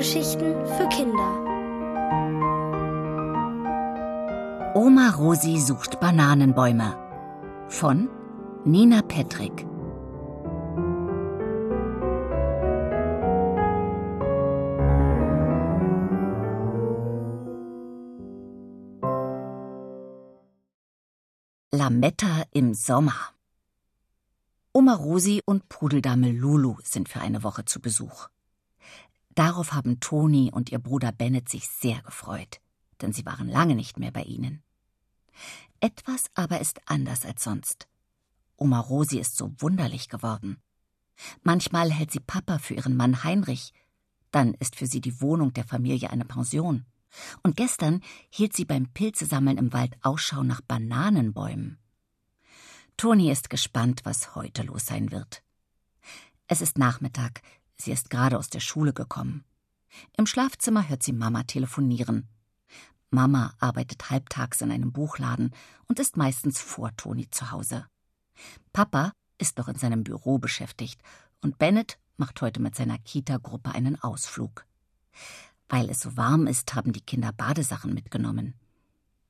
Hörgeschichten für Kinder. Oma Rosi sucht Bananenbäume von Nina Petrick. Lametta im Sommer. Oma Rosi und Pudeldame Lulu sind für eine Woche zu Besuch. Darauf haben Toni und ihr Bruder Bennett sich sehr gefreut, denn sie waren lange nicht mehr bei ihnen. Etwas aber ist anders als sonst. Oma Rosi ist so wunderlich geworden. Manchmal hält sie Papa für ihren Mann Heinrich, dann ist für sie die Wohnung der Familie eine Pension. Und gestern hielt sie beim Pilzesammeln im Wald Ausschau nach Bananenbäumen. Toni ist gespannt, was heute los sein wird. Es ist Nachmittag, Sie ist gerade aus der Schule gekommen. Im Schlafzimmer hört sie Mama telefonieren. Mama arbeitet halbtags in einem Buchladen und ist meistens vor Toni zu Hause. Papa ist noch in seinem Büro beschäftigt und Bennett macht heute mit seiner Kita-Gruppe einen Ausflug. Weil es so warm ist, haben die Kinder Badesachen mitgenommen.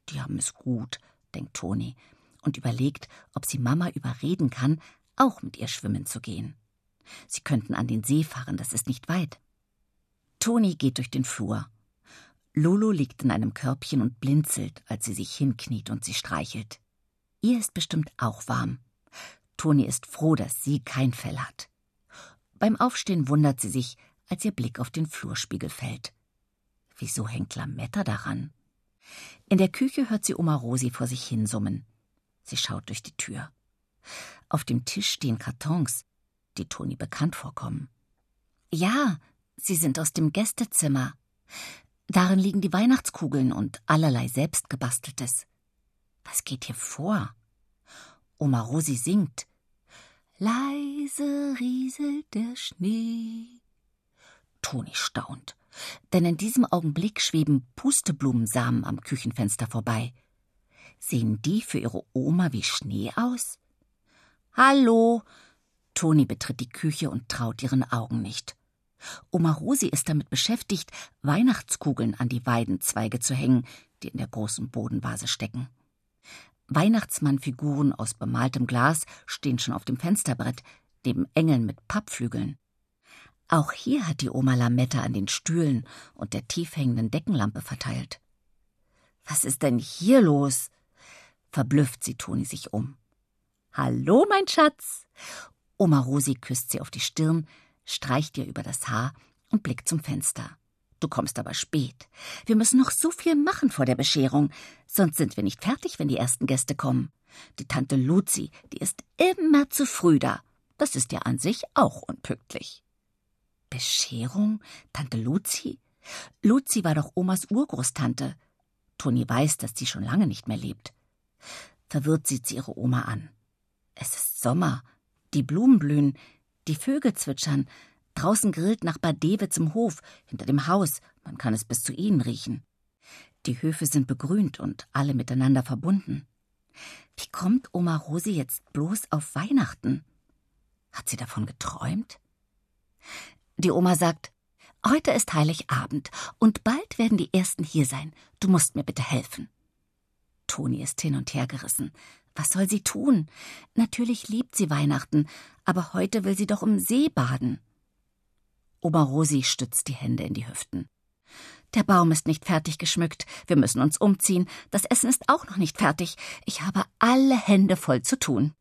Die haben es gut, denkt Toni und überlegt, ob sie Mama überreden kann, auch mit ihr schwimmen zu gehen. Sie könnten an den See fahren, das ist nicht weit. Toni geht durch den Flur. Lulu liegt in einem Körbchen und blinzelt, als sie sich hinkniet und sie streichelt. Ihr ist bestimmt auch warm. Toni ist froh, dass sie kein Fell hat. Beim Aufstehen wundert sie sich, als ihr Blick auf den Flurspiegel fällt. Wieso hängt Lametta daran? In der Küche hört sie Oma Rosi vor sich hinsummen. Sie schaut durch die Tür. Auf dem Tisch stehen Kartons, die Toni bekannt vorkommen. Ja, sie sind aus dem Gästezimmer. Darin liegen die Weihnachtskugeln und allerlei selbstgebasteltes. Was geht hier vor? Oma Rosi singt. Leise rieselt der Schnee. Toni staunt, denn in diesem Augenblick schweben Pusteblumensamen am Küchenfenster vorbei. Sehen die für ihre Oma wie Schnee aus? Hallo, Toni betritt die Küche und traut ihren Augen nicht. Oma Rosi ist damit beschäftigt, Weihnachtskugeln an die Weidenzweige zu hängen, die in der großen Bodenvase stecken. Weihnachtsmannfiguren aus bemaltem Glas stehen schon auf dem Fensterbrett, neben Engeln mit Pappflügeln. Auch hier hat die Oma Lametta an den Stühlen und der tief hängenden Deckenlampe verteilt. Was ist denn hier los? Verblüfft sie Toni sich um. Hallo, mein Schatz! Oma Rosi küsst sie auf die Stirn, streicht ihr über das Haar und blickt zum Fenster. Du kommst aber spät. Wir müssen noch so viel machen vor der Bescherung, sonst sind wir nicht fertig, wenn die ersten Gäste kommen. Die Tante Luzi, die ist immer zu früh da. Das ist ja an sich auch unpünktlich. Bescherung? Tante Luzi? Luzi war doch Omas Urgroßtante. Toni weiß, dass sie schon lange nicht mehr lebt. Verwirrt sieht sie ihre Oma an. Es ist Sommer, die Blumen blühen, die Vögel zwitschern, draußen grillt Nachbar Dewitz im Hof, hinter dem Haus, man kann es bis zu ihnen riechen. Die Höfe sind begrünt und alle miteinander verbunden. Wie kommt Oma Rosi jetzt bloß auf Weihnachten? Hat sie davon geträumt? Die Oma sagt, heute ist Heiligabend und bald werden die Ersten hier sein. Du musst mir bitte helfen. Toni ist hin und her gerissen. Was soll sie tun? Natürlich liebt sie Weihnachten, aber heute will sie doch im See baden. Oma Rosi stützt die Hände in die Hüften. Der Baum ist nicht fertig geschmückt. Wir müssen uns umziehen. Das Essen ist auch noch nicht fertig. Ich habe alle Hände voll zu tun.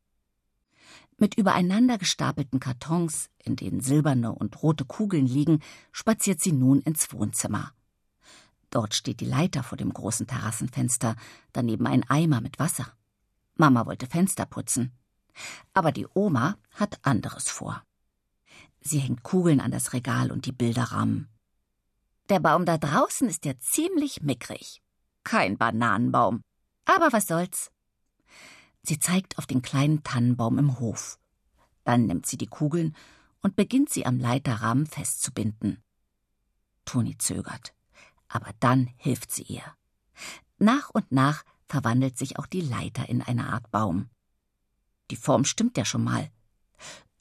Mit übereinander gestapelten Kartons, in denen silberne und rote Kugeln liegen, spaziert sie nun ins Wohnzimmer. Dort steht die Leiter vor dem großen Terrassenfenster, daneben ein Eimer mit Wasser. Mama wollte Fenster putzen. Aber die Oma hat anderes vor. Sie hängt Kugeln an das Regal und die Bilderrahmen. Der Baum da draußen ist ja ziemlich mickrig. Kein Bananenbaum. Aber was soll's? Sie zeigt auf den kleinen Tannenbaum im Hof. Dann nimmt sie die Kugeln und beginnt sie am Leiterrahmen festzubinden. Toni zögert, aber dann hilft sie ihr. Nach und nach verwandelt sich auch die Leiter in eine Art Baum. Die Form stimmt ja schon mal.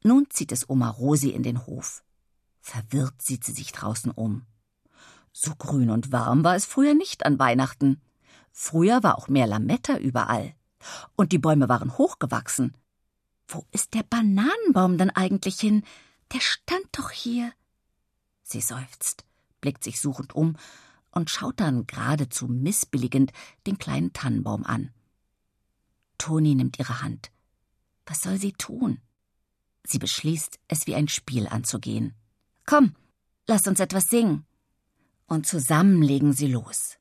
Nun zieht es Oma Rosi in den Hof. Verwirrt sieht sie sich draußen um. So grün und warm war es früher nicht an Weihnachten. Früher war auch mehr Lametta überall. Und die Bäume waren hochgewachsen. Wo ist der Bananenbaum denn eigentlich hin? Der stand doch hier. Sie seufzt, blickt sich suchend um und schaut dann geradezu missbilligend den kleinen Tannenbaum an. Toni nimmt ihre Hand. Was soll sie tun? Sie beschließt, es wie ein Spiel anzugehen. Komm, lass uns etwas singen und zusammen legen sie los.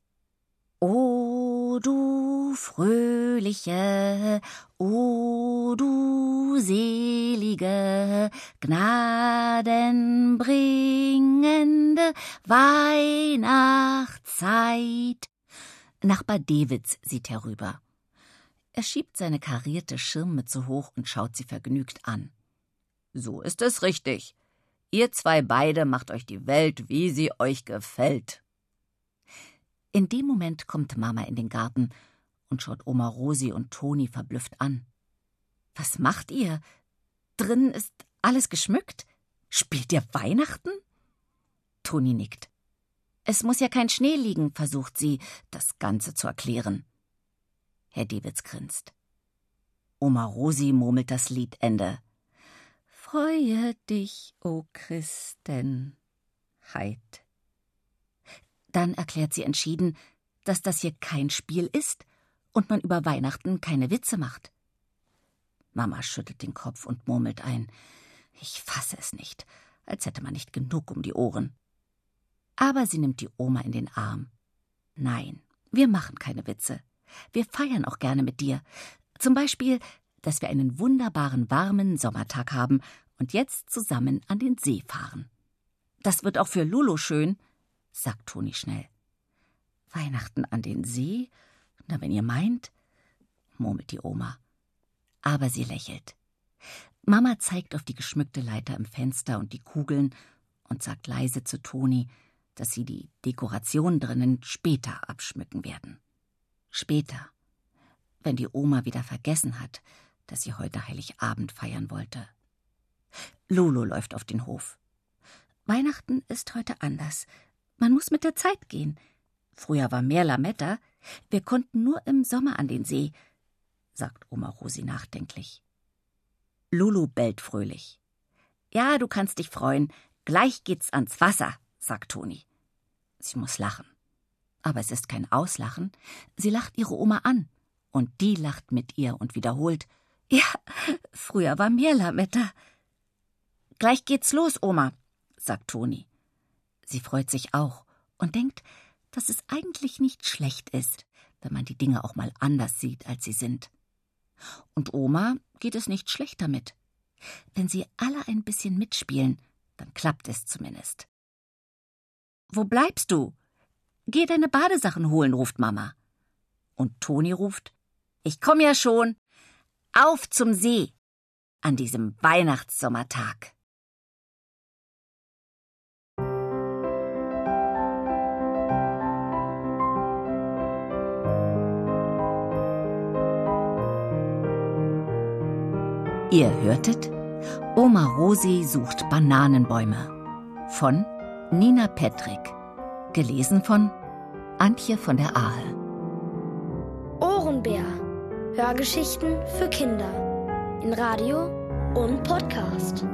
O du fröhliche, o du selige, gnadenbringende Weihnachtszeit. Nachbar Davids sieht herüber. Er schiebt seine karierte Schirmmütze hoch und schaut sie vergnügt an. So ist es richtig. Ihr zwei beide macht euch die Welt, wie sie euch gefällt. In dem Moment kommt Mama in den Garten und schaut Oma Rosi und Toni verblüfft an. Was macht ihr? Drinnen ist alles geschmückt? Spielt ihr Weihnachten? Toni nickt. Es muss ja kein Schnee liegen, versucht sie, das Ganze zu erklären. Herr Dewitz grinst. Oma Rosi murmelt das Liedende. Freue dich, o Christen. Heid. Dann erklärt sie entschieden, dass das hier kein Spiel ist und man über Weihnachten keine Witze macht. Mama schüttelt den Kopf und murmelt ein. Ich fasse es nicht, als hätte man nicht genug um die Ohren. Aber sie nimmt die Oma in den Arm. Nein, wir machen keine Witze. Wir feiern auch gerne mit dir. Zum Beispiel dass wir einen wunderbaren warmen Sommertag haben und jetzt zusammen an den See fahren. Das wird auch für Lulu schön, sagt Toni schnell. Weihnachten an den See? Na, wenn ihr meint, murmelt die Oma. Aber sie lächelt. Mama zeigt auf die geschmückte Leiter im Fenster und die Kugeln und sagt leise zu Toni, dass sie die Dekoration drinnen später abschmücken werden. Später, wenn die Oma wieder vergessen hat, dass sie heute Heiligabend feiern wollte. Lulu läuft auf den Hof. Weihnachten ist heute anders. Man muss mit der Zeit gehen. Früher war mehr Lametta. Wir konnten nur im Sommer an den See, sagt Oma Rosi nachdenklich. Lulu bellt fröhlich. Ja, du kannst dich freuen. Gleich geht's ans Wasser, sagt Toni. Sie muss lachen. Aber es ist kein Auslachen. Sie lacht ihre Oma an. Und die lacht mit ihr und wiederholt: ja, früher war mehr Lametta. Gleich geht's los, Oma, sagt Toni. Sie freut sich auch und denkt, dass es eigentlich nicht schlecht ist, wenn man die Dinge auch mal anders sieht, als sie sind. Und Oma geht es nicht schlecht damit. Wenn sie alle ein bisschen mitspielen, dann klappt es zumindest. Wo bleibst du? Geh deine Badesachen holen, ruft Mama. Und Toni ruft, ich komm ja schon. Auf zum See an diesem Weihnachtssommertag. Ihr hörtet Oma Rosi sucht Bananenbäume von Nina Petrick, gelesen von Antje von der Ahe. Ohrenbär Hörgeschichten für Kinder in Radio und Podcast.